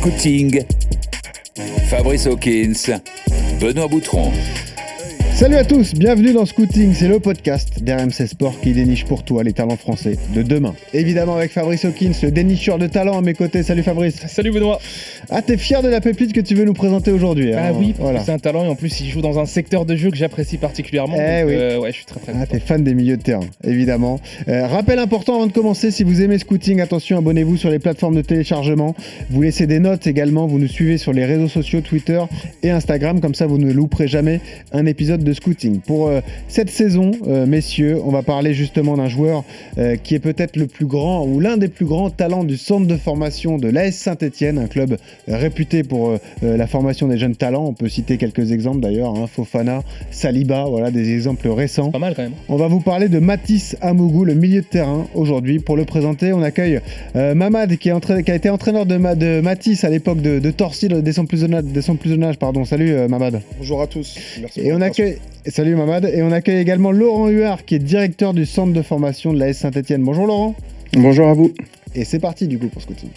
Scouting, Fabrice Hawkins, Benoît Boutron. Salut à tous, bienvenue dans Scouting, c'est le podcast d'RMC Sport qui déniche pour toi les talents français de demain. Évidemment avec Fabrice Hawkins, le dénicheur de talent à mes côtés. Salut Fabrice. Salut Benoît. Ah, t'es fier de la pépite que tu veux nous présenter aujourd'hui Ah oui, voilà. c'est un talent et en plus il joue dans un secteur de jeu que j'apprécie particulièrement. Eh oui. Euh, ouais, je suis très très. Ah, t'es fan des milieux de terrain, évidemment. Euh, rappel important avant de commencer, si vous aimez Scouting, attention, abonnez-vous sur les plateformes de téléchargement. Vous laissez des notes également, vous nous suivez sur les réseaux sociaux Twitter et Instagram, comme ça vous ne louperez jamais un épisode de Scouting. Pour euh, cette saison, euh, messieurs, on va parler justement d'un joueur euh, qui est peut-être le plus grand ou l'un des plus grands talents du centre de formation de l'AS Saint-Etienne, un club réputé pour la formation des jeunes talents. On peut citer quelques exemples d'ailleurs, hein, Fofana, Saliba, voilà des exemples récents. Pas mal quand même. On va vous parler de Mathis Amougou, le milieu de terrain aujourd'hui. Pour le présenter, on accueille Mamad qui, est qui, a été entraîneur de, de Mathis à l'époque de, de Torcy, dès son plus jeune âge. Pardon. Salut Mamad. Bonjour à tous. Merci Et on accueille, Salut Mamad. Et on accueille également Laurent Huard, qui est directeur du centre de formation de la S Saint-Etienne. Bonjour Laurent. Bonjour à vous. Et c'est parti du coup pour ce coaching.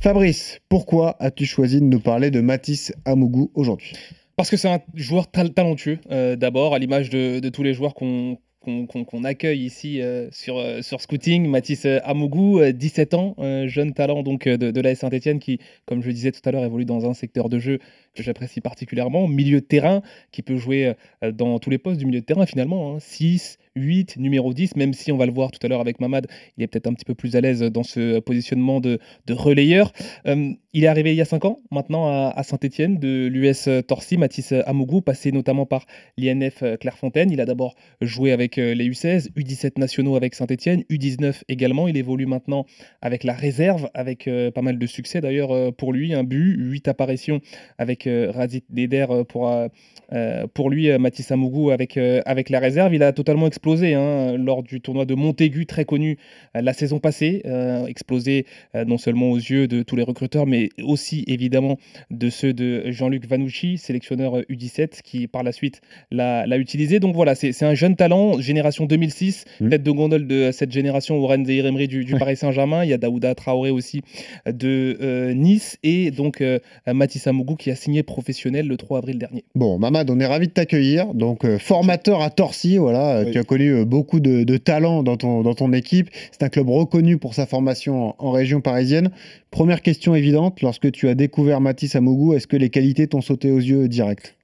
Fabrice, pourquoi as-tu choisi de nous parler de Mathis Amougou aujourd'hui? Parce que c'est un joueur talentueux, euh, d'abord, à l'image de, tous les joueurs qu'on qu'on accueille ici euh, sur, euh, sur Scouting. Mathis Amougou, 17 ans, jeune talent donc de, de la Saint-Etienne qui, comme je le disais tout à l'heure, évolue dans un secteur de jeu que j'apprécie particulièrement. Milieu de terrain qui peut jouer euh, dans tous les postes du milieu de terrain finalement. 6, hein. 8, numéro 10, même si on va le voir tout à l'heure avec Mamad, il est peut-être un petit peu plus à l'aise dans ce positionnement de, relayeur. Euh, il est arrivé il y a 5 ans maintenant à, Saint-Etienne de l'US Torcy, Mathis Amougou, passé notamment par l'INF Clairefontaine. Il a d'abord joué avec les U16, U17 nationaux avec Saint-Etienne, U19 également. Il évolue maintenant avec la réserve, avec euh, pas mal de succès d'ailleurs pour lui. Un but, 8 apparitions avec Razit Deder euh, pour, euh, euh, pour lui, Mathis Amougou avec, avec la réserve. Il a totalement explosé hein, lors du tournoi de Montaigu, très connu la saison passée. explosé non seulement aux yeux de tous les recruteurs, mais aussi évidemment de ceux de Jean-Luc Vanouchi, sélectionneur U17, qui par la suite l'a utilisé. Donc voilà, c'est un jeune talent, génération 2006, mmh. tête de gondole de cette génération au Rennes Emery du, du Paris Saint-Germain. Il y a Daouda Traoré aussi de Nice et donc Mathis Amougou qui a signé professionnel le 3 avril dernier. Bon, Mamad, on est ravi de t'accueillir. Donc, euh, formateur à Torcy, voilà, tu as connu euh, beaucoup de, de talents dans ton, dans ton équipe. C'est un club reconnu pour sa formation en, région parisienne. Première question évidente, lorsque tu as découvert Mathis Amougou, est-ce que les qualités t'ont sauté aux yeux direct?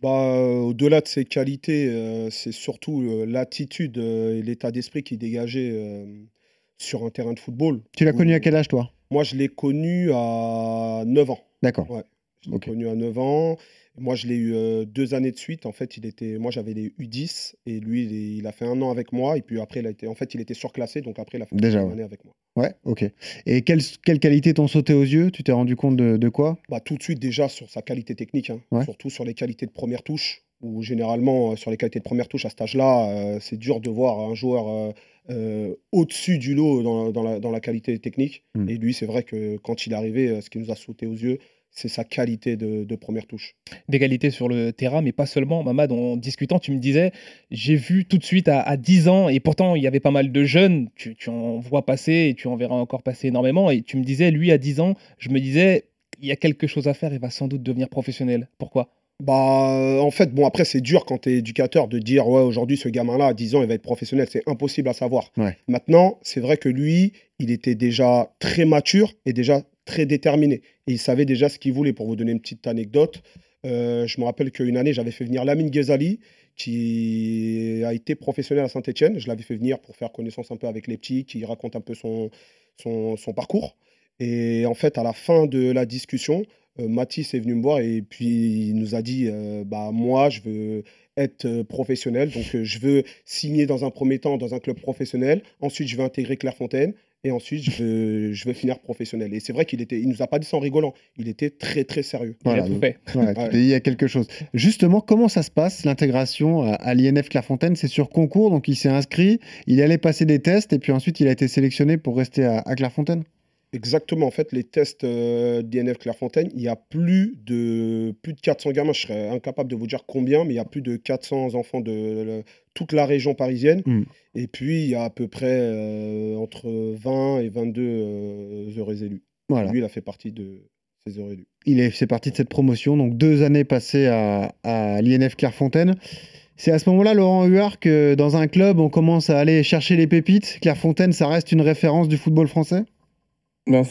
Bah, Au-delà de ses qualités, euh, c'est surtout l'attitude et l'état d'esprit qui dégageait sur un terrain de football. Tu l'as connu à quel âge, toi? Moi, je l'ai connu à 9 ans. D'accord. Ouais. Je l'ai connu à 9 ans. Moi, je l'ai eu euh, deux années de suite. En fait, il était, moi, j'avais les U10 et lui, il, a fait un an avec moi. Et puis après, il a été, en fait, il était surclassé. Donc après, il a fait Déjà, une année avec moi. Ouais, ok. Et quelles quelle qualités t'ont sauté aux yeux? Tu t'es rendu compte de, quoi? Bah, Tout de suite, déjà, sur sa qualité technique. Hein. Surtout sur les qualités de première touche. Où généralement, euh, sur les qualités de première touche à cet âge-là, euh, c'est dur de voir un joueur. au-dessus du lot dans, la, dans la, qualité technique. Hmm. Et lui, c'est vrai que quand il est arrivé, ce qui nous a sauté aux yeux, c'est sa qualité de, première touche. Des qualités sur le terrain, mais pas seulement. Mamad, en discutant, tu me disais, j'ai vu tout de suite à, 10 ans, et pourtant il y avait pas mal de jeunes, tu, en vois passer, et tu en verras encore passer énormément, et tu me disais, lui à 10 ans, je me disais, il y a quelque chose à faire, il va sans doute devenir professionnel. Pourquoi? Bah, en fait, bon, après, c'est dur quand tu es éducateur de dire, ouais, aujourd'hui, ce gamin-là, à 10 ans, il va être professionnel. C'est impossible à savoir. Maintenant, c'est vrai que lui, il était déjà très mature et déjà très déterminé. Et il savait déjà ce qu'il voulait. Pour vous donner une petite anecdote, euh, je me rappelle qu'une année, j'avais fait venir Lamine Ghezali, qui a été professionnel à Saint-Etienne. Je l'avais fait venir pour faire connaissance un peu avec les petits, qui raconte un peu son, son, parcours. Et en fait, à la fin de la discussion, euh, Mathis est venu me voir et puis il nous a dit euh, bah, Moi, je veux être professionnel, donc je veux signer dans un premier temps dans un club professionnel. Ensuite, je vais intégrer Clairefontaine et ensuite je veux, je veux finir professionnel. Et c'est vrai qu'il était, il nous a pas dit ça en rigolant, il était très très sérieux. Voilà, il y a quelque chose. Justement, comment ça se passe l'intégration à, l'INF Clairefontaine? C'est sur concours, donc il s'est inscrit, il allait passer des tests et puis ensuite il a été sélectionné pour rester à, à Clairefontaine? Exactement, en fait, les tests euh, d'INF Clairefontaine, il y a plus de, plus de 400 gamins, je serais incapable de vous dire combien, mais il y a plus de 400 enfants de, toute la région parisienne. Hmm. Et puis, il y a à peu près euh, entre 20 et 22 euh, heureux élus. Voilà. Lui, il a fait partie de ces heureux Il est, fait partie de cette promotion, donc deux années passées à, à l'INF Clairefontaine. C'est à ce moment-là, Laurent Huard, que dans un club, on commence à aller chercher les pépites. Clairefontaine, ça reste une référence du football français? Ben,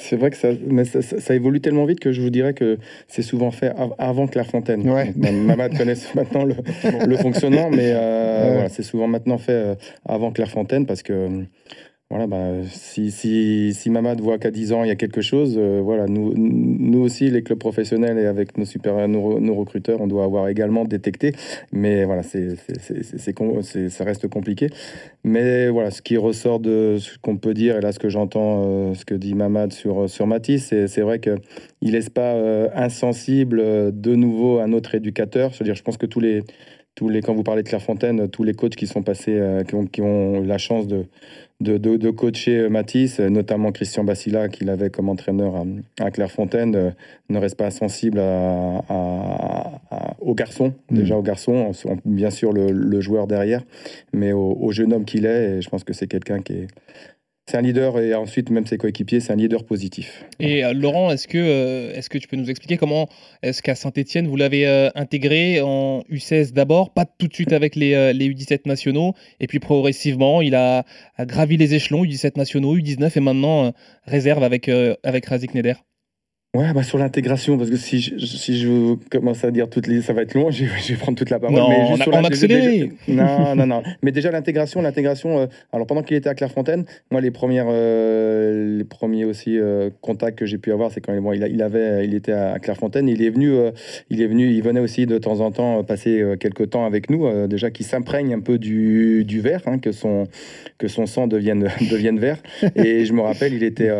c'est vrai que ça, mais ça, évolue tellement vite que je vous dirais que c'est souvent fait avant Clairefontaine. Ouais. Mamad connaît maintenant le, fonctionnement, mais euh, voilà, c'est souvent maintenant fait euh, avant Clairefontaine parce que voilà, bah, si, si, si Mamad voit qu'à 10 ans, il y a quelque chose, euh, voilà, nous, nous aussi, les clubs professionnels et avec nos, super, nos, recruteurs, on doit avoir également détecté. Mais voilà, ça reste compliqué. Mais voilà, ce qui ressort de ce qu'on peut dire, et là, ce que j'entends, euh, ce que dit Mamad sur, sur Matisse, c'est, c'est vrai qu'il ne laisse pas euh, insensible de nouveau un autre éducateur. C'est-à-dire, je pense que tous les, tous les, quand vous parlez de Clairefontaine, tous les coachs qui sont passés, qui, ont, qui ont la chance de de, de, coacher Matisse, notamment Christian Bassila, qu'il avait comme entraîneur à, Clairefontaine, euh, ne reste pas sensible aux garçons, mm. déjà aux garçons, bien sûr le, joueur derrière, mais au jeune homme qu'il est. Et je pense que c'est quelqu'un qui est, c'est un leader et ensuite même ses coéquipiers, c'est un leader positif. Et euh, Laurent, est-ce que, euh, est-ce que tu peux nous expliquer comment est-ce qu'à Saint-Etienne vous l'avez euh, intégré en U16 d'abord, pas tout de suite avec les, les, U17 nationaux, et puis progressivement il a, gravi les échelons U17 nationaux, U19 et maintenant réserve avec, avec Razik Neder? Ouais, bah sur l'intégration, parce que si je, si je commence à dire toutes les, ça va être long, je, vais prendre toute la parole. Non, mais juste on, a, accéléré. non, non, non. Mais déjà l'intégration, l'intégration. Euh, alors pendant qu'il était à Clairefontaine, moi les premières, euh, les premiers aussi euh, contacts que j'ai pu avoir, c'est quand bon, il, il, avait, il était à Clairefontaine, il est venu, il est venu, il venait aussi de temps en temps passer quelques temps avec nous, déjà qu'il s'imprègne un peu du, du vert, hein, que son que son sang devienne devienne vert. Et je me rappelle, il était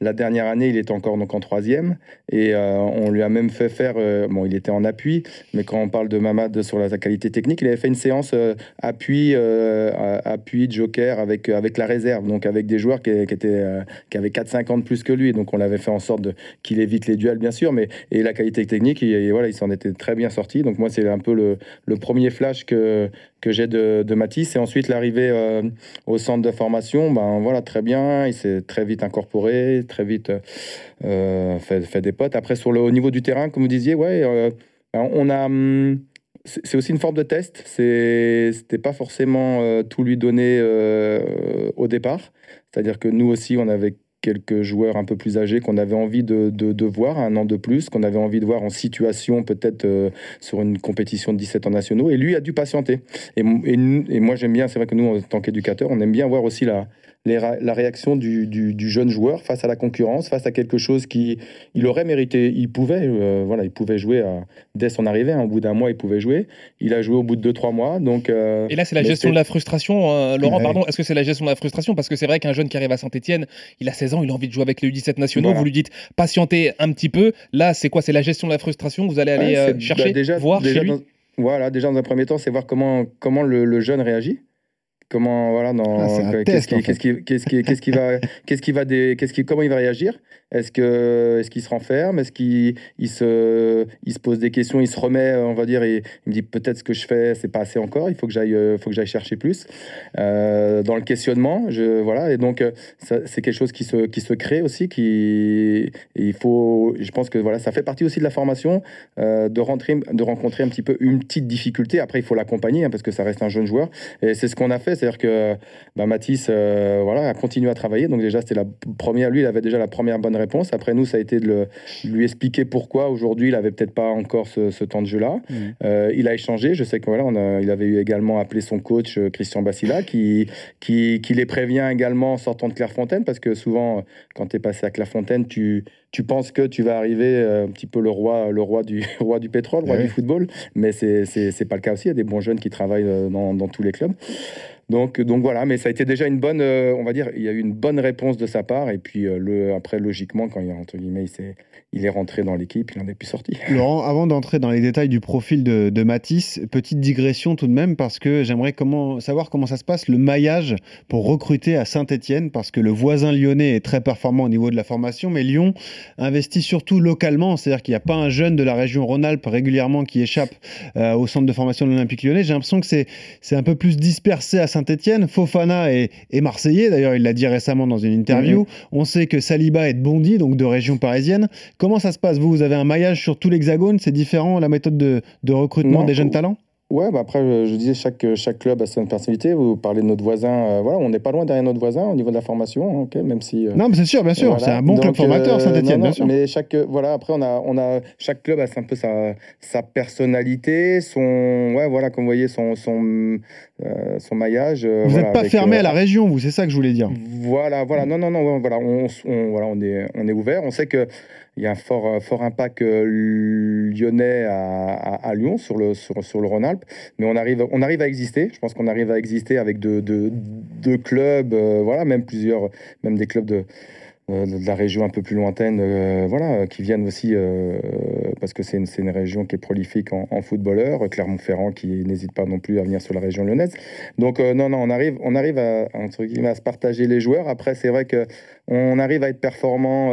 la dernière année, il était encore donc en troisième. Et euh, on lui a même fait faire, euh, bon, il était en appui, mais quand on parle de Mamad sur la, qualité technique, il avait fait une séance euh, appui, appui, joker avec, avec la réserve, donc avec des joueurs qui, étaient, qui avaient 4-5 ans de plus que lui. Donc on l'avait fait en sorte qu'il évite les duels, bien sûr, mais et la qualité technique, et, voilà, il s'en était très bien sorti. Donc moi, c'est un peu le, le premier flash que, que j'ai de, de, Matisse. Et ensuite, l'arrivée au centre de formation, ben voilà, très bien. Il s'est très vite incorporé, très vite fait fait, des potes. Après, sur le, au niveau du terrain, comme vous disiez, ouais, euh, on a. Hum, c'est aussi une forme de test. C'était pas forcément euh, tout lui donner euh, au départ. C'est-à-dire que nous aussi, on avait quelques joueurs un peu plus âgés qu'on avait envie de, de, voir un an de plus, qu'on avait envie de voir en situation peut-être sur une compétition de 17 ans nationaux. Et lui a dû patienter. Et, et, et moi j'aime bien, c'est vrai que nous en tant qu'éducateurs, on aime bien voir aussi la, la réaction du, jeune joueur face à la concurrence, face à quelque chose qui il aurait mérité. Il pouvait, euh, voilà, il pouvait jouer dès son arrivée. Hein, au bout d'un mois, il pouvait jouer. Il a joué au bout de 2-3 mois. Donc, euh, Et là, c'est la gestion de la frustration. Euh, Laurent, pardon, est-ce que c'est la gestion de la frustration? Parce que c'est vrai qu'un jeune qui arrive à Saint-Etienne, il a 16 ans, il a envie de jouer avec les U17 nationaux. Vous lui dites patientez un petit peu. Là, c'est quoi? C'est la gestion de la frustration? Vous allez aller chercher, bah, déjà, voir chez lui? Voilà, déjà dans un premier temps, c'est voir comment, comment le jeune réagit comment voilà dans qu'est-ce qui qu'est-ce qui qu'est-ce qui qu'est-ce qui va qu'est-ce qui va des qu'est-ce qui comment il va réagir? Est-ce que est-ce qu'il se renferme? Est-ce qu'il il se il se pose des questions Il se remet, on va dire, et il me dit peut-être ce que je fais, c'est pas assez encore. Il faut que j'aille, euh, faut que j'aille chercher plus euh, dans le questionnement. Je voilà et donc euh, c'est quelque chose qui se qui se crée aussi. Qui il faut, je pense que voilà, ça fait partie aussi de la formation de rentrer, de rencontrer un petit peu une petite difficulté. Après, il faut l'accompagner hein, parce que ça reste un jeune joueur et c'est ce qu'on a fait. C'est-à-dire que bah, Mathis, voilà, a continué à travailler. Donc déjà, c'était la première. Lui, il avait déjà la première bonne réponse. Après, nous, ça a été de, lui expliquer pourquoi aujourd'hui il avait peut-être pas encore ce, temps de jeu-là. Mmh. Euh, il a échangé. Je sais qu'il voilà, il avait eu également appelé son coach euh, Christian Bassila, qui, qui, les prévient également en sortant de Clairefontaine, parce que souvent, quand tu es passé à Clairefontaine, tu, tu penses que tu vas arriver euh, un petit peu le roi, le roi du roi du pétrole, le roi du football, mais c'est c'est pas le cas aussi. Il y a des bons jeunes qui travaillent dans, dans tous les clubs. Donc, donc voilà, mais ça a été déjà une bonne, euh, on va dire, il y a eu une bonne réponse de sa part. Et puis euh, le, après, logiquement, quand il, entre guillemets, il, il est rentré dans l'équipe, il en est plus sorti. Laurent, avant d'entrer dans les détails du profil de, de, Matisse, petite digression tout de même, parce que j'aimerais comment, savoir comment ça se passe, le maillage pour recruter à Saint-Etienne, parce que le voisin lyonnais est très performant au niveau de la formation, mais Lyon investit surtout localement, c'est-à-dire qu'il n'y a pas un jeune de la région Rhône-Alpes régulièrement qui échappe euh, au centre de formation de l'Olympique lyonnais. J'ai l'impression que c'est un peu plus dispersé à saint Saint-Etienne. Fofana est, Marseillais, d'ailleurs, il l'a dit récemment dans une interview. Mhm. On sait que Saliba est de Bondy, donc de région parisienne. Comment ça se passe? Vous, vous avez un maillage sur tout l'hexagone? C'est différent la méthode de, recrutement des jeunes talents? Ouais, bah après, je, disais, chaque, chaque club a sa personnalité. Vous parlez de notre voisin. Euh, voilà, on n'est pas loin derrière notre voisin au niveau de la formation, ok, même si. Euh, non, mais c'est sûr, bien sûr. C'est un bon club formateur, euh, Saint-Etienne, bien sûr. Mais chaque, voilà, après, on a, on a, chaque club a un peu sa, sa personnalité, son. Ouais, voilà, comme vous voyez, son, son, son maillage. vous n'êtes pas fermé à la région, vous, c'est ça que je voulais dire. Voilà, voilà. Non, non, non, voilà, on, on, voilà, on, est, on est ouvert. On sait que il y a un fort, euh, fort impact euh, lyonnais à, à, Lyon sur le, sur, sur le Rhône-Alpes. Mais on arrive, on arrive à exister. Je pense qu'on arrive à exister avec deux, clubs, euh, voilà, même plusieurs, même des clubs de, de la région un peu plus lointaine, voilà, qui viennent aussi, parce que c'est une, une, région qui est prolifique en, footballeurs, Clermont-Ferrand qui n'hésite pas non plus à venir sur la région lyonnaise. Donc non, non, on arrive, on arrive à se partager les joueurs. Après, c'est vrai que on arrive à être performant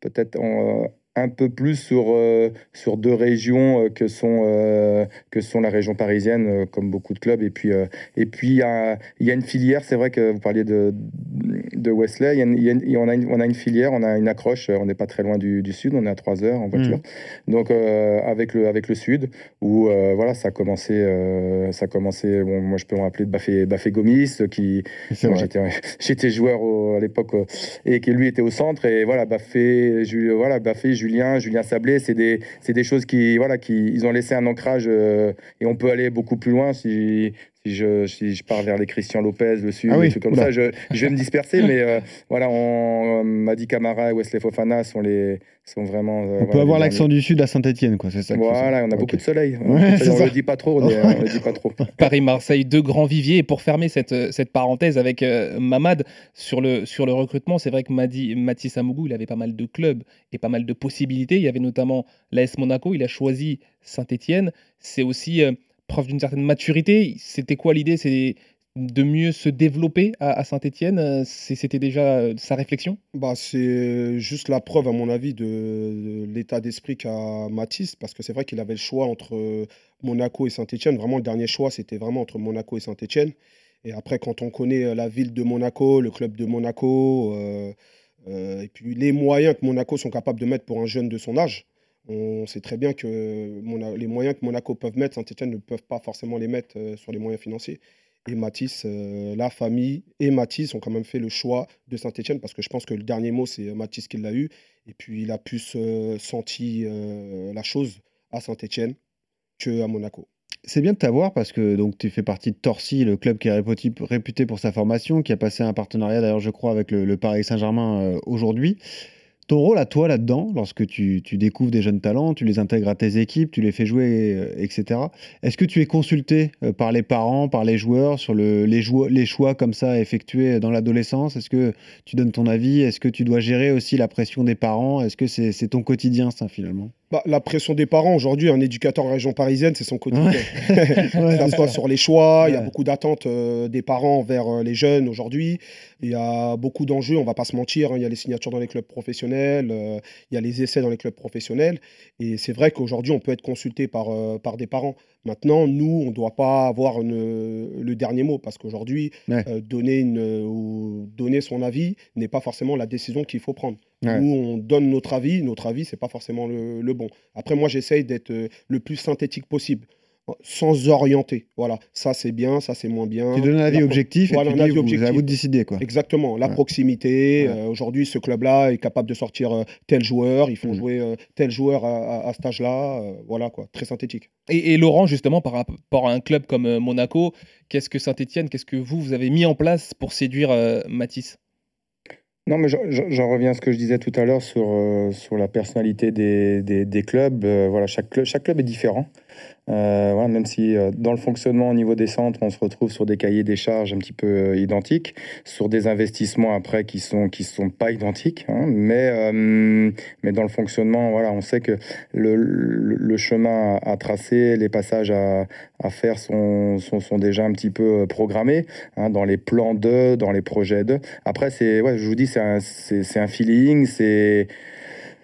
peut-être un peu plus sur, euh, sur deux régions euh, que, sont, euh, que sont la région parisienne, comme beaucoup de clubs. Et puis, et puis il y a, y a, une filière, c'est vrai que vous parliez de, de Wesley, il y a on, a une, on, a une, filière, on a une accroche, on n'est pas très loin du, du, sud, on est à 3 heures en voiture. Mm. Donc avec, le, avec le sud, où voilà, ça a commencé, ça a commencé bon, moi je peux me rappeler de Bafé, Bafé Gomis, qui j'étais joueur à l'époque et qui lui était au centre. Et voilà, Bafé, voilà, Bafé Julien, Julien Sablé, c'est des, choses qui, voilà, qui, ils ont laissé un ancrage euh, et on peut aller beaucoup plus loin si, si je, si je pars vers les Christian Lopez, le Sud, ah comme ça, je, je, vais me disperser. mais euh, voilà, on, Madi Camara et Wesley Fofana sont, les, sont vraiment. Euh, on peut avoir l'accent du Sud à Saint-Etienne, quoi, c'est ça Voilà, on a beaucoup de soleil. on ne le dit pas trop. On, le dit pas trop. Paris-Marseille, deux grands viviers. Et pour fermer cette, cette parenthèse avec euh, Mamad sur le, sur le recrutement, c'est vrai que Madi, Mathis Amougou, il avait pas mal de clubs et pas mal de possibilités. Il y avait notamment l'AS Monaco, il a choisi Saint-Etienne. C'est aussi preuve d'une certaine maturité. C'était quoi l'idée? C'est de mieux se développer à, Saint-Etienne euh, C'était déjà euh, sa réflexion? Bah, C'est juste la preuve, à mon avis, de, l'état d'esprit qu'a Matisse, parce que c'est vrai qu'il avait le choix entre Monaco et Saint-Etienne. Vraiment, le dernier choix, c'était vraiment entre Monaco et Saint-Etienne. Et après, quand on connaît euh, la ville de Monaco, le club de Monaco, et puis les moyens que Monaco sont capables de mettre pour un jeune de son âge, on sait très bien que les moyens que Monaco peuvent mettre, Saint-Etienne ne peuvent pas forcément les mettre euh, sur les moyens financiers. Et Matisse, euh, la famille et Matisse ont quand même fait le choix de Saint-Etienne parce que je pense que le dernier mot, c'est Matisse qui l'a eu. Et puis il a plus senti euh, la chose à Saint-Etienne qu'à Monaco. C'est bien de t'avoir parce que donc tu fais partie de Torcy, le club qui est réputé, pour sa formation, qui a passé un partenariat d'ailleurs, je crois, avec le Paris Saint-Germain aujourd'hui. Ton rôle à toi là-dedans, lorsque tu, découvres des jeunes talents, tu les intègres à tes équipes, tu les fais jouer, euh, etc. Est-ce que tu es consulté euh, par les parents, par les joueurs sur le, les, les choix comme ça effectués dans l'adolescence? Est-ce que tu donnes ton avis? Est-ce que tu dois gérer aussi la pression des parents? Est-ce que c'est ton quotidien ça finalement? Bah, la pression des parents, aujourd'hui, un éducateur en région parisienne, c'est son quotidien. ça se passe sur les choix, il y a beaucoup d'attentes euh, des parents vers euh, les jeunes aujourd'hui. Il y a beaucoup d'enjeux, on va pas se mentir. Hein. Il y a les signatures dans les clubs professionnels, euh, il y a les essais dans les clubs professionnels. Et c'est vrai qu'aujourd'hui, on peut être consulté par, par des parents. Maintenant, nous, on ne doit pas avoir le dernier mot parce qu'aujourd'hui, donner, une, donner son avis n'est pas forcément la décision qu'il faut prendre. Nous, on donne notre avis. Notre avis, c'est pas forcément le, bon. Après, moi, j'essaye d'être euh, le plus synthétique possible sans orienter. Voilà, ça c'est bien, ça c'est moins bien. Tu donnes un avis objectif et tu dis, objectif. à vous de décider. Quoi. Exactement, la proximité. Euh, aujourd'hui, ce club-là est capable de sortir euh, tel joueur, ils font mm. jouer tel joueur à, à, cet âge-là. voilà, quoi, très synthétique. Et, et, Laurent, justement, par rapport à un club comme Monaco, qu'est-ce que Saint-Etienne, qu'est-ce que vous, vous avez mis en place pour séduire Matisse? Non, mais j'en reviens à ce que je disais tout à l'heure sur, euh, sur la personnalité des, des, clubs. Euh, voilà, chaque, club, chaque club est différent. Euh, voilà, même si euh, dans le fonctionnement au niveau des centres, on se retrouve sur des cahiers des charges un petit peu euh, identiques, sur des investissements après qui sont qui sont pas identiques, hein, mais mais dans le fonctionnement, voilà, on sait que le, chemin à, tracer, les passages à, à faire sont, sont, sont, déjà un petit peu programmés hein, dans les plans de, dans les projets de. Après, ouais, je vous dis, c'est un, c'est un feeling, c'est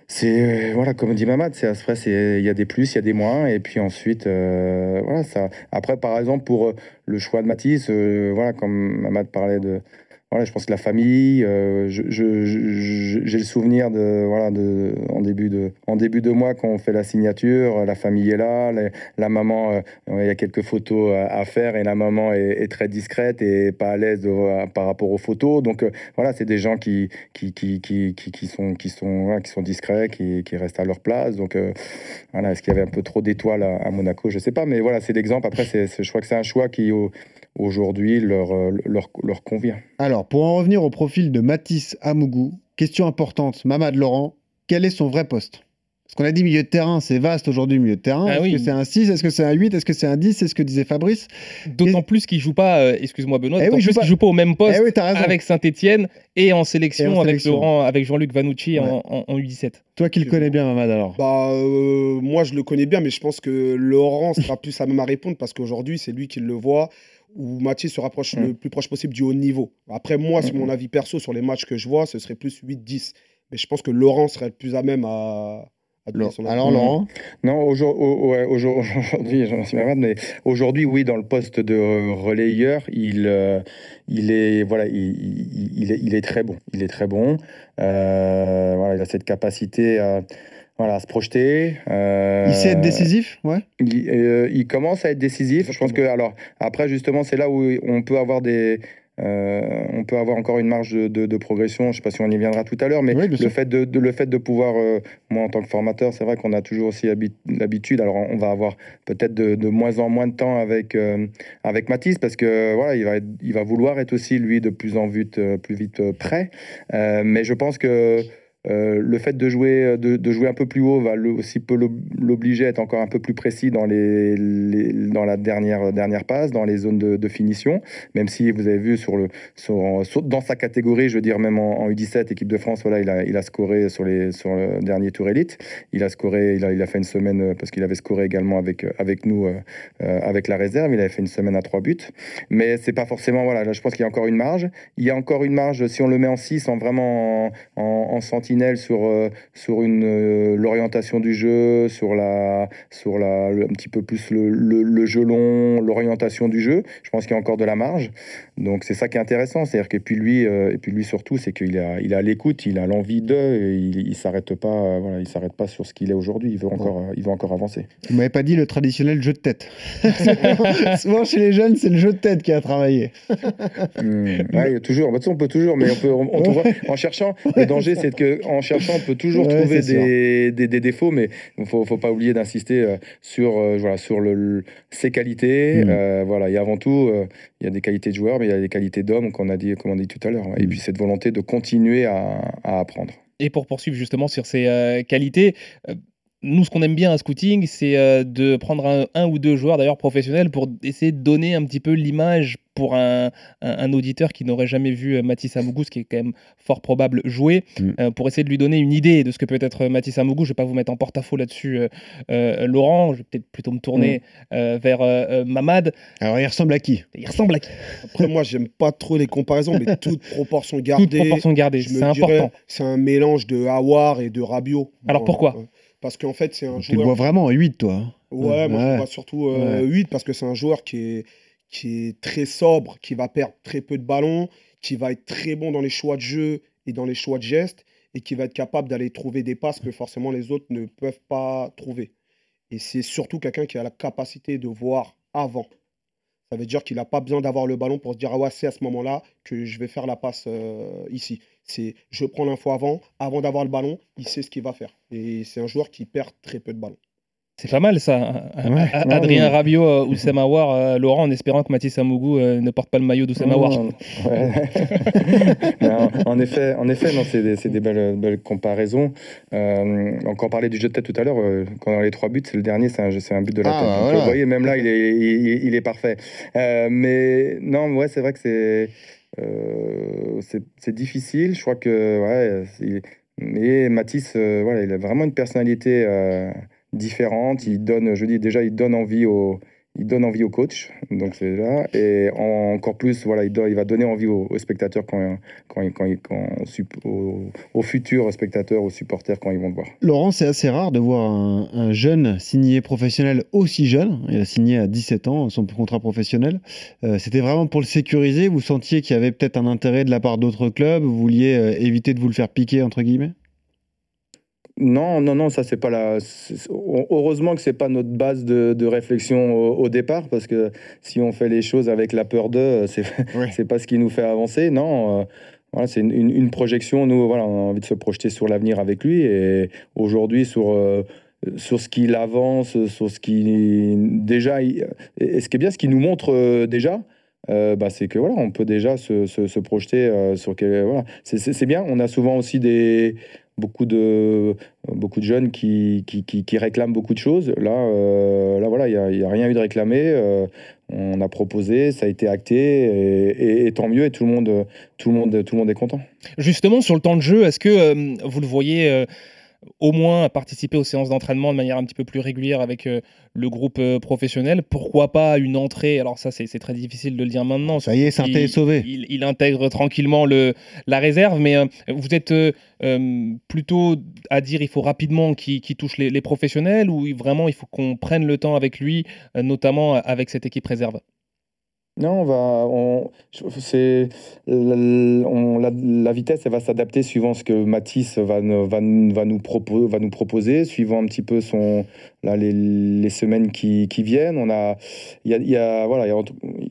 c'est voilà comme dit Mamad c'est après il y a des plus il y a des moins et puis ensuite voilà ça. Après par exemple pour le choix de Matisse voilà comme Mamad parlait de je pense que la famille, euh, j'ai le souvenir de, voilà, en, début de, en début de mois quand on fait la signature, la famille est là, la, maman, euh, il y a quelques photos à, faire et la maman est, très discrète et pas à l'aise par rapport aux photos. Donc euh, voilà, c'est des gens qui, qui, qui, qui, sont, qui, sont, qui sont discrets, qui, qui restent à leur place. Donc voilà, est-ce qu'il y avait un peu trop d'étoiles à, Monaco? Je sais pas, mais voilà, c'est l'exemple. Après, je crois que c'est un choix qui, aujourd'hui leur, euh, leur, leur, convient. Alors, pour en revenir au profil de Matisse Amougou, question importante, Mamad Laurent, quel est son vrai poste? Parce qu'on a dit milieu de terrain, c'est vaste aujourd'hui, milieu de terrain. Ah est-ce que c'est un 6 Est-ce que c'est un 8 Est-ce que c'est un 10 C'est ce que disait Fabrice? D'autant plus qu'il joue pas, euh, excuse-moi Benoît, eh joue, pas... joue pas au même poste eh avec Saint-Etienne et en sélection, avec, Laurent, avec Jean-Luc Vanucci en, U17. Toi qui le connais bien, Mamad, alors. Bah, euh, Moi, je le connais bien, mais je pense que Laurent sera plus à même à répondre parce qu'aujourd'hui, c'est lui qui le voit où Mathieu se rapproche le mm. plus proche possible du haut niveau. Après, moi, sur mon avis perso, sur les matchs que je vois, ce serait plus 8-10. Mais je pense que Laurent serait le plus à même à, alors, Laurent? Non, aujourd'hui, mais aujourd'hui, oui, dans le poste de relayeur, il, euh, il, est, voilà, il, est, il, est, très bon. Il est très bon. Euh, voilà, il a cette capacité à voilà, se projeter. Euh, il sait être décisif, ouais. Euh, il, commence à être décisif. Je pense que alors après justement c'est là où on peut avoir des euh, on peut avoir encore une marge de, progression. Je ne sais pas si on y viendra tout à l'heure, mais le, fait de, le fait de pouvoir, moi en tant que formateur, c'est vrai qu'on a toujours aussi l'habitude. Alors on va avoir peut-être de, moins en moins de temps avec, avec Mathis parce que voilà, il va, il va vouloir être aussi lui de plus en vite, plus vite prêt. mais je pense que euh, le fait de jouer, euh, de, jouer un peu plus haut va aussi peut l'obliger à être encore un peu plus précis dans, les, dans la dernière, dernière passe, dans les zones de, finition. Même si vous avez vu sur le, dans sa catégorie, je veux dire même en, U17, équipe de France, voilà, il a, il a scoré sur, les, sur le dernier tour élite. Il a scoré, il a, il a fait une semaine euh, parce qu'il avait scoré également avec, avec nous, avec la réserve. Il avait fait une semaine à trois buts. Mais c'est pas forcément, voilà, là, je pense qu'il y a encore une marge. Il y a encore une marge si on le met en 6, en vraiment en, en, en sur, euh, sur une, euh, l'orientation du jeu, sur, la, sur la, un petit peu plus le, le, jeu long, l'orientation du jeu. Je pense qu'il y a encore de la marge. Donc c'est ça qui est intéressant. C'est-à-dire que puis lui, euh, et puis lui surtout, c'est qu'il a, il a l'écoute, il a l'envie de, il, il s'arrête pas, voilà, il s'arrête pas sur ce qu'il est aujourd'hui. Il veut encore, il veut encore avancer. Vous m'avez pas dit le traditionnel jeu de tête. Souvent chez les jeunes, c'est le jeu de tête qui a travaillé. mmh, toujours. De toute on peut toujours, mais on peut, on, en cherchant. Le danger, c'est que en cherchant, on peut toujours trouver des, des, défauts, mais il ne faut, faut, pas oublier d'insister euh, sur, euh, voilà, sur le, ses qualités. Mm. Euh, voilà. Et avant tout, il y a des qualités de joueurs, mais il y a des qualités d'hommes, comme on a dit, comme on dit tout à l'heure. Et mm. puis cette volonté de continuer à, à, apprendre. Et pour poursuivre justement sur ces qualités, nous, ce qu'on aime bien à scouting, c'est de prendre un, un, ou deux joueurs d'ailleurs professionnels pour essayer de donner un petit peu l'image pour un, un, auditeur qui n'aurait jamais vu euh, Mathis Amougou, ce qui est quand même fort probable, jouer, mm. euh, pour essayer de lui donner une idée de ce que peut être euh, Mathis Amougou. Je ne vais pas vous mettre en porte-à-faux là-dessus, Laurent. Je vais peut-être plutôt me tourner mm. vers Mamad. Alors, il ressemble à qui? Il ressemble à qui? Après, moi, j'aime pas trop les comparaisons, mais toute proportion gardée. Toute proportion gardée, c'est important. C'est un mélange de Hawar et de Rabiot. Alors, pourquoi? Parce qu'en fait, c'est un joueur. Tu le vois vraiment en 8, toi. Hein. Ouais, moi, je le vois surtout 8 parce que c'est un joueur qui est qui est très sobre, qui va perdre très peu de ballons, qui va être très bon dans les choix de jeu et dans les choix de gestes, et qui va être capable d'aller trouver des passes que forcément les autres ne peuvent pas trouver. Et c'est surtout quelqu'un qui a la capacité de voir avant. Ça veut dire qu'il n'a pas besoin d'avoir le ballon pour se dire ah ouais c'est à ce moment-là que je vais faire la passe euh, ici. C'est je prends l'info avant, avant d'avoir le ballon, il sait ce qu'il va faire. Et c'est un joueur qui perd très peu de ballons. C'est pas mal ça. Adrien Rabiot euh, ou Semawar, euh, Laurent, en espérant que Mathis Amougou euh, ne porte pas le maillot d'Oussama en effet, en effet c'est des, belles, belles, comparaisons. encore parler du jeu de tête tout à l'heure, quand on a les trois buts, c'est le dernier, c'est un, un, but de la ah, tête. Vous voyez, même là, il est, il, est parfait. mais non, ouais, c'est vrai que c'est c'est difficile. Je crois que. Mais Mathis, voilà, il a vraiment une personnalité différente. Il donne, je dis déjà, il donne envie aux, il donne envie au coach, donc c'est là. Et encore plus, voilà, il, va donner envie aux, spectateurs quand, quand, quand, quand aux, futurs spectateurs, aux supporters quand ils vont le voir. Laurent, c'est assez rare de voir un, jeune signé professionnel aussi jeune. Il a signé à 17 ans son contrat professionnel. Euh, c'était vraiment pour le sécuriser. Vous sentiez qu'il y avait peut-être un intérêt de la part d'autres clubs? Vous vouliez euh, éviter de vous le faire piquer entre guillemets? Non, non, non, ça c'est pas la. Heureusement que c'est pas notre base de, réflexion au, départ, parce que si on fait les choses avec la peur de, c'est c'est pas ce qui nous fait avancer. Non, euh, voilà, c'est une, projection. Nous, voilà, on a envie de se projeter sur l'avenir avec lui, et aujourd'hui sur euh, sur ce qu'il avance, sur ce qui déjà, et ce qui est bien, ce qu'il nous montre euh, déjà. bah, c'est que voilà, on peut déjà se, se, projeter sur quel, voilà. C'est bien. On a souvent aussi des beaucoup de, beaucoup de jeunes qui, qui, qui, réclament beaucoup de choses. Là, euh, là voilà, il n'y a, rien eu de réclamé. Euh, on a proposé, ça a été acté, et, tant mieux, et tout le, monde, tout, le monde, tout le monde est content. Justement, sur le temps de jeu, est-ce que euh, vous le voyez au moins à participer aux séances d'entraînement de manière un petit peu plus régulière avec euh, le groupe euh, professionnel. Pourquoi pas une entrée? Alors ça, c'est très difficile de le dire maintenant. Ça y est, Sainté est sauvé. Il, intègre tranquillement le, la réserve, mais euh, vous êtes plutôt à dire il faut rapidement qu'il touche les, les, professionnels ou vraiment il faut qu'on prenne le temps avec lui, notamment avec cette équipe réserve? Non, on va, on, c'est, la, vitesse, elle va s'adapter suivant ce que Matisse va, va, va, nous proposer, va nous proposer, suivant un petit peu son, là, les, les semaines qui, qui, viennent. On a, y y a, voilà,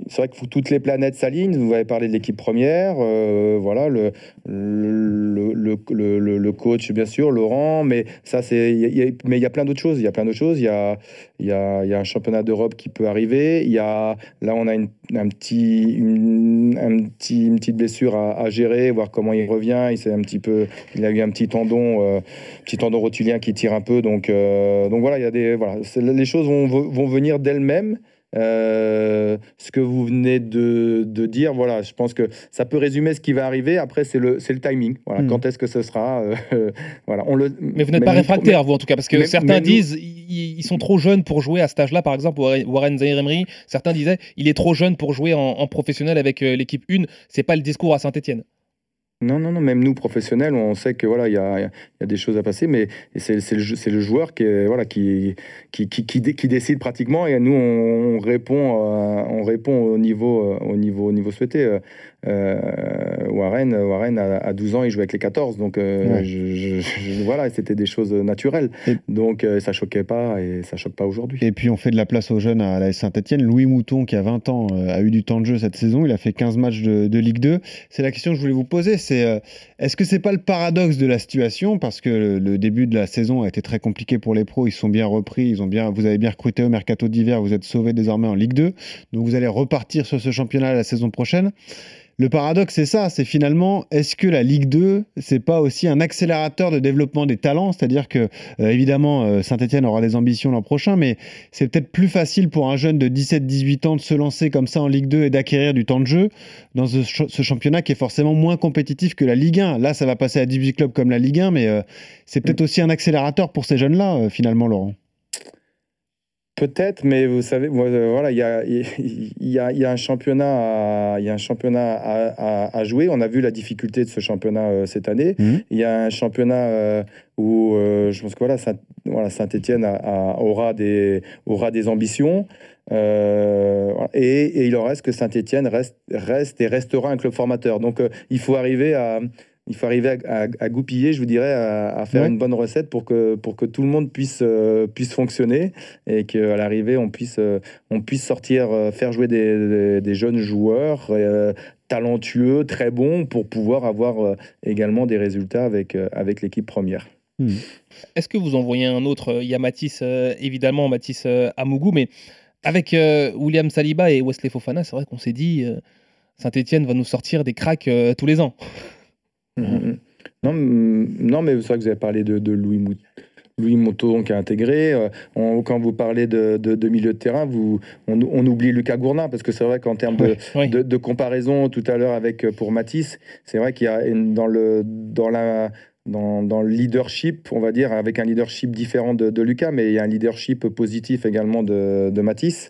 c'est vrai que toutes les planètes s'alignent. Vous avez parlé de l'équipe première, euh, voilà, le le, le, le, coach, bien sûr, Laurent, mais ça, c'est, mais il y a plein d'autres choses. Il y a plein d'autres choses. Il y a, y a, y a un championnat d'Europe qui peut arriver. Y a, là, on a une un petit, un petit, une petite blessure à, gérer, voir comment il revient. Il, un petit peu, il a eu un petit tendon, euh, petit tendon rotulien qui tire un peu. Donc, euh, donc voilà, il y a des, voilà, les choses vont, vont venir d'elles-mêmes. Euh, ce que vous venez de, de, dire, voilà, je pense que ça peut résumer ce qui va arriver. Après, c'est le, le timing. Voilà, hmm. quand est-ce que ce sera euh, voilà, on le, Mais vous n'êtes pas réfractaire, vous, en tout cas, parce que certains disent ils, sont trop jeunes pour jouer à cet âge-là. Par exemple, Warren Zahir Emery, certains disaient il est trop jeune pour jouer en, en professionnel avec euh, l'équipe 1. C'est pas le discours à Saint-Etienne. Non, non, non, même nous, professionnels, on sait que voilà, il y a, des choses à passer, mais c'est le, joueur qui, décide pratiquement, et nous, on, répond, on répond au niveau, au niveau, au niveau souhaité. Euh, Warren, Warren à, 12 ans, il jouait avec les 14, donc euh, voilà, c'était des choses naturelles. donc euh, ça choquait pas et ça choque pas aujourd'hui. Et puis on fait de la place aux jeunes à la Saint-Etienne. Louis Mouton, qui a 20 ans, a eu du temps de jeu cette saison. Il a fait 15 matchs de, Ligue 2. C'est la question que je voulais vous poser. C'est est-ce que c'est pas le paradoxe de la situation? Parce que le, début de la saison a été très compliqué pour les pros. Ils sont bien repris. Ils ont bien, vous avez bien recruté au mercato d'hiver. Vous êtes sauvé désormais en Ligue 2. Donc vous allez repartir sur ce championnat la saison prochaine. Le paradoxe, c'est ça, c'est finalement, est-ce que la Ligue 2, c'est pas aussi un accélérateur de développement des talents? C'est-à-dire que, euh, évidemment, euh, Saint-Etienne aura des ambitions l'an prochain, mais c'est peut-être plus facile pour un jeune de 17-18 ans de se lancer comme ça en Ligue 2 et d'acquérir du temps de jeu dans ce, championnat qui est forcément moins compétitif que la Ligue 1. Là, ça va passer à 18 clubs comme la Ligue 1, mais euh, c'est peut-être aussi un accélérateur pour ces jeunes-là, finalement, Laurent. Peut-être, mais vous savez, euh, voilà, il y a, y, a, y a, un championnat, à, y a un championnat à, à, jouer. On a vu la difficulté de ce championnat euh, cette année. Mhm. Il y a un championnat euh, où je pense que voilà, Saint, voilà, Saint-Étienne aura des aura des ambitions. et, et, il en reste que Saint-Étienne reste, reste et restera un club formateur. Donc il faut arriver à, il faut arriver à, goupiller, je vous dirais, à, faire une bonne recette pour que, pour que tout le monde puisse, euh, puisse fonctionner et qu'à l'arrivée, on puisse, euh, on puisse sortir, euh, faire jouer des, des, jeunes joueurs talentueux, très bons, pour pouvoir avoir également des résultats avec, avec l'équipe première. Hmm. Est-ce que vous en voyez un autre? Il y a Mathis, évidemment, Mathis Amougou, mais avec William Saliba et Wesley Fofana, c'est vrai qu'on s'est dit, Saint-Etienne va nous sortir des cracks tous les ans. Mhm. Non, non, mais c'est vrai que vous avez parlé de, Louis Mouton. Louis qui a intégré. Euh, quand vous parlez de, de, milieu de terrain, vous, on, oublie Lucas Gournin parce que c'est vrai qu'en termes de, de, comparaison tout à l'heure avec euh, pour Matisse, c'est vrai qu'il y a dans le dans la dans, dans, le leadership, on va dire, avec un leadership différent de, de, Lucas, mais il y a un leadership positif également de, de Matisse.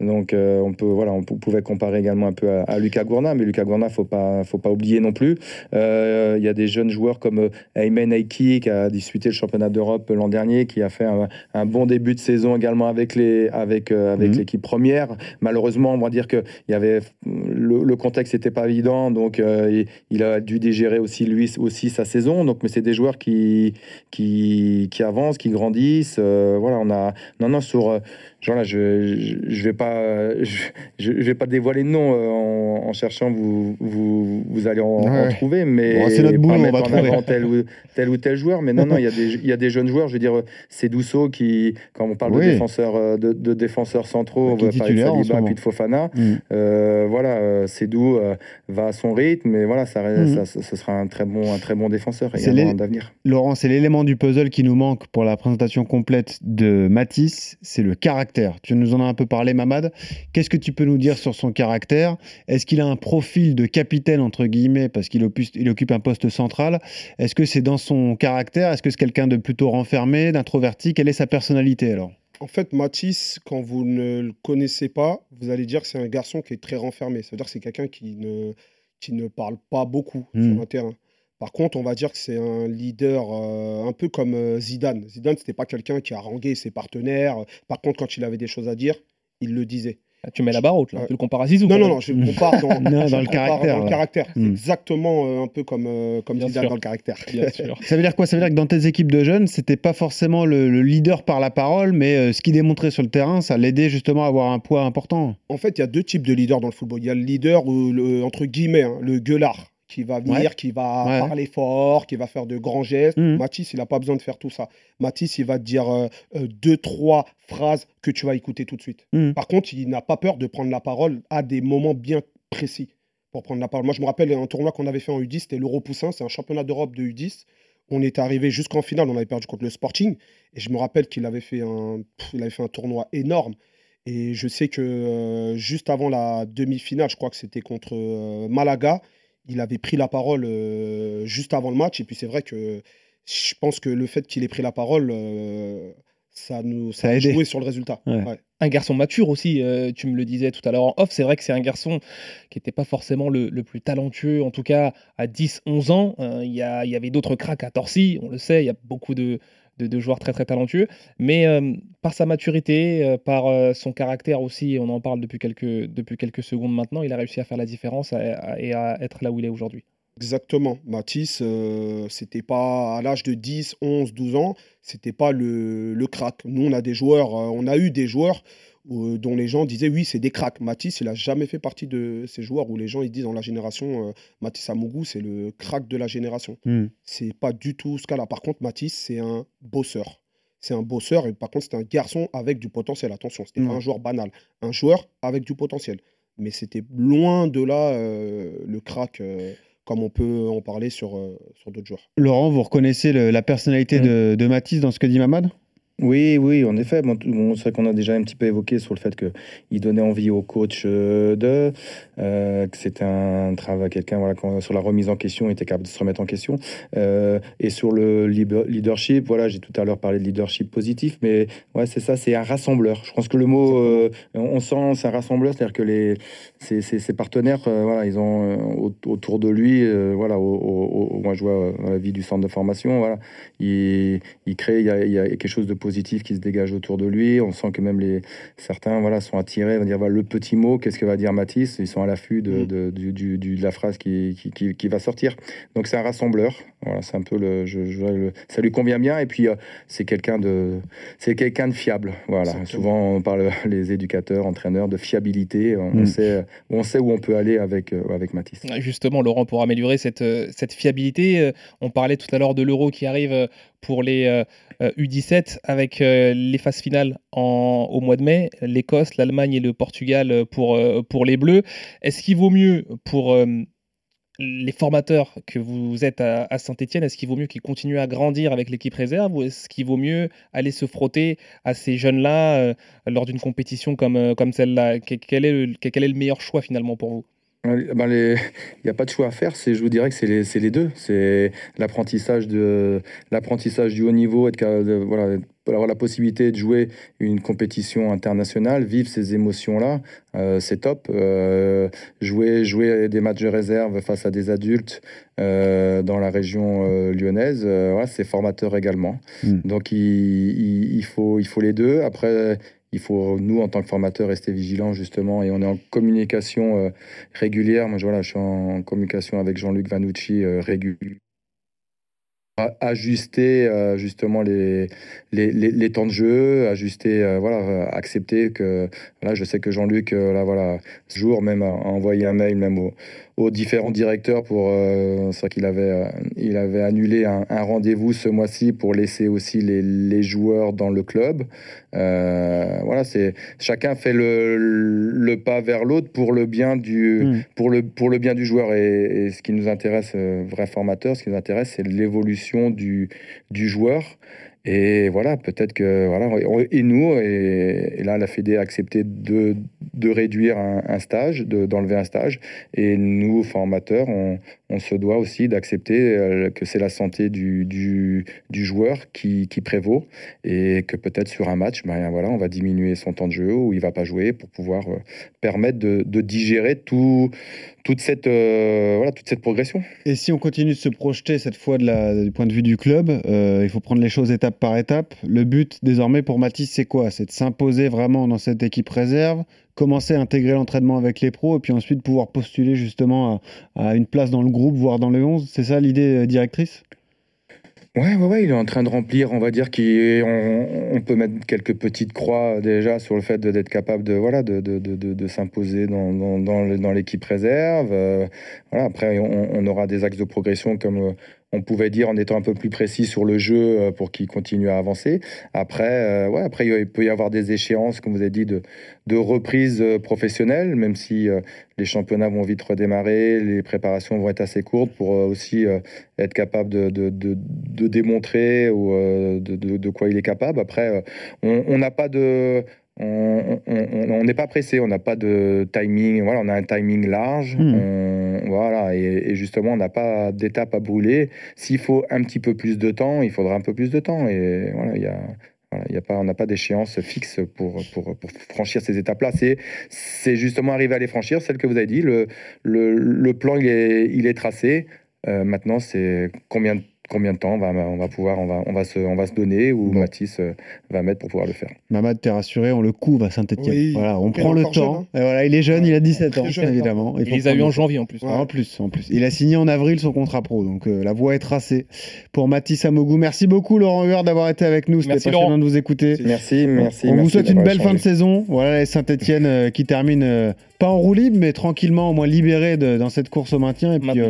Donc euh, on peut voilà, on pouvait comparer également un peu à, Lucas Gourna, mais Lucas Gourna, faut pas faut pas oublier non plus. Euh, il y a des jeunes joueurs comme euh, Aymen Aiki qui a disputé le championnat d'Europe l'an dernier, qui a fait un, bon début de saison également avec les avec avec mhm. l'équipe première. Malheureusement, on va dire que il y avait le, contexte n'était pas évident, donc il, a dû digérer aussi lui aussi sa saison. Donc mais c'est des joueurs qui qui qui avancent, qui grandissent. voilà, on a non non sur genre là je je vais pas je, vais pas dévoiler de nom euh, en, cherchant, vous, vous, vous allez en, trouver, mais c'est notre boulot, mettre en avant tel ou, tel ou tel joueur. Mais non, non, il y, a des, il y a des jeunes joueurs, je veux dire, c'est Douceau qui, quand on parle de, défenseurs, euh, de, de, défenseurs centraux, on va parler de Saliba puis de Fofana. Mm. Euh, voilà, c'est doux va à son rythme, mais voilà, ça, mm. ça, ce sera un très bon, un très bon défenseur et d'avenir. Laurent, c'est l'élément du puzzle qui nous manque pour la présentation complète de Matisse, c'est le caractère. Tu nous en as un peu parlé, Qu'est-ce que tu peux nous dire sur son caractère? Est-ce qu'il a un profil de capitaine, entre guillemets, parce qu'il occupe un poste central? Est-ce que c'est dans son caractère? Est-ce que c'est quelqu'un de plutôt renfermé, d'introverti? Quelle est sa personnalité alors? En fait, Mathis, quand vous ne le connaissez pas, vous allez dire que c'est un garçon qui est très renfermé. C'est-à-dire que c'est quelqu'un qui ne, qui ne parle pas beaucoup sur hmm. un terrain. Par contre, on va dire que c'est un leader euh, un peu comme euh, Zidane. Zidane, c'était pas quelqu'un qui a harangué ses partenaires. Par contre, quand il avait des choses à dire, il le disait. Ah, tu mets la barre haute, là. tu le compares à Zizou. Non, non, non, je compare dans, dans le caractère. Dans le caractère. Hmm. Exactement euh, un peu comme, euh, comme Zidane dans le caractère. Bien sûr. Ça veut dire quoi? Ça veut dire que dans tes équipes de jeunes, c'était pas forcément le, leader par la parole, mais euh, ce qu'il démontrait sur le terrain, ça l'aidait justement à avoir un poids important. En fait, il y a deux types de leaders dans le football. Il y a le leader, le, entre guillemets, hein, le gueulard qui va venir, qui va parler fort, qui va faire de grands gestes. Mmh. Mathis, il n'a pas besoin de faire tout ça. Mathis, il va te dire euh, euh, deux, trois phrases que tu vas écouter tout de suite. Mmh. Par contre, il n'a pas peur de prendre la parole à des moments bien précis pour prendre la parole. Moi, je me rappelle un tournoi qu'on avait fait en U10, c'était l'Euro Poussin, c'est un championnat d'Europe de U10. On est arrivé jusqu'en finale, on avait perdu contre le Sporting. Et je me rappelle qu'il avait, fait un, il avait fait un tournoi énorme. Et je sais que euh, juste avant la demi-finale, je crois que c'était contre Malaga, il avait pris la parole euh, juste avant le match. Et puis c'est vrai que je pense que le fait qu'il ait pris la parole, euh, ça, nous, ça, a, joué sur le résultat. Un garçon mature aussi, euh, tu me le disais tout à l'heure en off. C'est vrai que c'est un garçon qui n'était pas forcément le, plus talentueux, en tout cas à 10-11 ans. Il y, y, avait d'autres cracks à Torcy, on le sait, il y a beaucoup de, de, joueurs très très talentueux. Mais euh, par sa maturité, euh, par euh, son caractère aussi, on en parle depuis quelques, depuis quelques secondes maintenant, il a réussi à faire la différence et à être là où il est aujourd'hui. Exactement. Matisse, c'était pas à l'âge de 10, 11, 12 ans, c'était pas le, le crack. Nous, on a des joueurs, on a eu des joueurs euh, dont les gens disaient oui, c'est des cracks. Matisse, il a jamais fait partie de ces joueurs où les gens ils disent dans la génération euh, Matisse Amougou, c'est le crack de la génération. Hmm. C'est pas du tout ce cas-là. Par contre, Matisse, c'est un bosseur. C'est un bosseur et par contre, c'est un garçon avec du potentiel. Attention, c'était pas hmm. un joueur banal, un joueur avec du potentiel. Mais c'était loin de là euh, le crack comme on peut en parler sur, sur d'autres joueurs. Laurent, vous reconnaissez la personnalité de, de Matisse dans ce que dit Mamad? Oui, oui, en effet. Bon, c'est vrai qu'on a déjà un petit peu évoqué sur le fait qu'il donnait envie au coach euh, de, euh, que c'était un travail, quelqu'un voilà, sur la remise en question, il était capable de se remettre en question. Euh, et sur le leadership, voilà, j'ai tout à l'heure parlé de leadership positif, mais ouais, c'est ça, c'est un rassembleur. Je pense que le mot, on sent, c'est un rassembleur, c'est-à-dire que les, ses, ses, partenaires, voilà, ils ont autour de lui, voilà, au, moi je vois la vie du centre de formation, voilà, il, il crée, il y, a, il y a quelque chose de positif qui se dégage autour de lui. On sent que même les certains voilà sont attirés, vont dire voilà, le petit mot, qu'est-ce que va dire Matisse Ils sont à l'affût de, mm. de, du, de, la phrase qui, qui, qui, va sortir. Donc c'est un rassembleur. Voilà, c'est un peu le, je, ça lui convient bien. Et puis euh, c'est quelqu'un de c'est quelqu'un de fiable. Voilà. Souvent on parle les éducateurs, entraîneurs de fiabilité. On mm. sait on sait où on peut aller avec euh, avec Matisse. Justement, Laurent, pour améliorer cette euh, cette fiabilité, on parlait tout à l'heure de l'euro qui arrive pour les U17 avec euh, les phases finales au mois de mai, l'Écosse, l'Allemagne et le Portugal pour, euh, pour les Bleus. Est-ce qu'il vaut mieux pour euh, les formateurs que vous êtes à, Saint-Etienne, est-ce qu'il vaut mieux qu'ils continuent à grandir avec l'équipe réserve ou est-ce qu'il vaut mieux aller se frotter à ces jeunes-là lors d'une compétition comme, comme celle-là? Quel, quel est le meilleur choix finalement pour vous? Ben les... Il n'y a pas de choix à faire. Je vous dirais que c'est les, les, deux. C'est l'apprentissage du haut niveau, être, de, voilà, avoir la possibilité de jouer une compétition internationale, vivre ces émotions-là, euh, c'est top. Euh, jouer, jouer des matchs de réserve face à des adultes euh, dans la région lyonnaise, voilà, c'est formateur également. Hmm. Donc il, il, faut, il faut les deux. Après, il faut, nous, en tant que formateurs, rester vigilants, justement, et on est en communication régulière. Moi, je, voilà, je suis en communication avec Jean-Luc Vanucci régulièrement ajuster euh, justement les, les, les, temps de jeu, ajuster, euh, voilà, euh, accepter que, là, je sais que Jean-Luc, là, voilà, ce jour même a envoyé un mail même au, aux différents directeurs pour. Euh, c'est vrai qu'il avait, euh, il avait annulé un, rendez-vous ce mois-ci pour laisser aussi les, les, joueurs dans le club. Euh, voilà, c'est chacun fait le, le pas vers l'autre pour le bien du hmm. pour le pour le bien du joueur et, ce qui nous intéresse, vrai formateur, ce qui nous intéresse, c'est l'évolution du du joueur. Et voilà, peut-être que voilà, et nous, et, là, la Fédé a accepté de, de réduire un, stage, d'enlever un stage, et nous, formateurs, on, se doit aussi d'accepter euh, que c'est la santé du, du, joueur qui, prévaut, et que peut-être sur un match, ben voilà, on va diminuer son temps de jeu ou il va pas jouer pour pouvoir euh, permettre de digérer tout toute cette, euh, voilà, toute cette progression. Et si on continue de se projeter cette fois de du point de vue du club, euh, il faut prendre les choses étape par étape. Le but désormais pour Mathis, c'est quoi? C'est de s'imposer vraiment dans cette équipe réserve, commencer à intégrer l'entraînement avec les pros et puis ensuite pouvoir postuler justement à, à une place dans le groupe, voire dans le 11. C'est ça l'idée euh, directrice? Ouais, ouais, ouais, il est en train de remplir, on va dire qu'on on peut mettre quelques petites croix déjà sur le fait d'être capable de, voilà, de, de, de, de s'imposer dans, dans, dans l'équipe réserve. Euh, après, on, on, aura des axes de progression comme euh, on pouvait dire en étant un peu plus précis sur le jeu euh, pour qu'il continue à avancer. Après, euh, ouais, après, il peut y avoir des échéances, comme vous avez dit, de, de reprise euh, professionnelle, même si les championnats vont vite redémarrer, les préparations vont être assez courtes pour aussi être capable de, démontrer de, quoi il est capable. Après, on n'a pas de on n'est pas pressé, on n'a pas de timing, voilà, on a un timing large, hmm. voilà, et, justement, on n'a pas d'étape à brûler. S'il faut un petit peu plus de temps, il faudra un peu plus de temps, et voilà, il y a, y a pas, on n'a pas d'échéance fixe pour, pour, pour, franchir ces étapes-là. C'est justement arriver à les franchir, celle que vous avez dit. Le, le, le plan, il est, il est tracé. Euh, maintenant, c'est combien de combien de temps on va, on va pouvoir, on va, on va, se, on va se donner ou Mathis euh, va mettre pour pouvoir le faire. Mamad, t'es rassuré, on le couvre à Saint-Etienne. voilà, on prend le temps. Hein. Et voilà, il est jeune, il a 17 ans, évidemment. Il, les a eu en janvier en plus. En plus, en plus. Il a signé en avril son contrat pro, donc euh, la voie est tracée pour Mathis Amogou. Merci beaucoup Laurent Huer d'avoir été avec nous. C'était passionnant de vous écouter. Merci, merci. On vous souhaite une belle fin de saison. Voilà, Saint-Etienne euh, qui termine pas en roue libre, mais tranquillement, au moins libéré dans cette course au maintien. Et puis,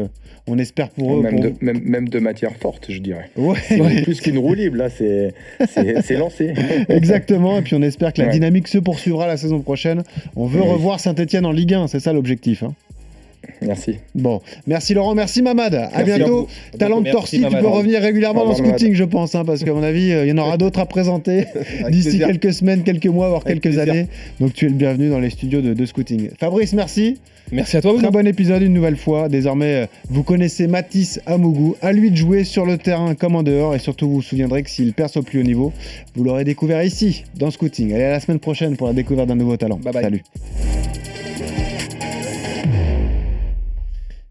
on espère pour eux. Même, de, même, de matière forte, je dirais. Ouais, Plus qu'une roue libre, là, c'est lancé. Exactement. Et puis on espère que la dynamique se poursuivra la saison prochaine. On veut revoir Saint-Etienne en Ligue 1, c'est ça l'objectif. Hein. Merci. Bon, merci Laurent, merci Mamad. À bientôt. Talent de Torsi, tu peux revenir régulièrement dans Scouting, je pense, hein, parce qu'à mon avis, euh, il y en aura d'autres à présenter d'ici quelques semaines, quelques mois, voire quelques années. Donc tu es le bienvenu dans les studios de, de Scouting. Fabrice, merci. Merci à toi. Très bon épisode une nouvelle fois. Désormais, euh, vous connaissez Matisse Amougou. À lui de jouer sur le terrain comme en dehors. Et surtout, vous vous souviendrez que s'il perce au plus haut niveau, vous l'aurez découvert ici, dans Scouting. Allez, à la semaine prochaine pour la découverte d'un nouveau talent. Bye bye. Salut.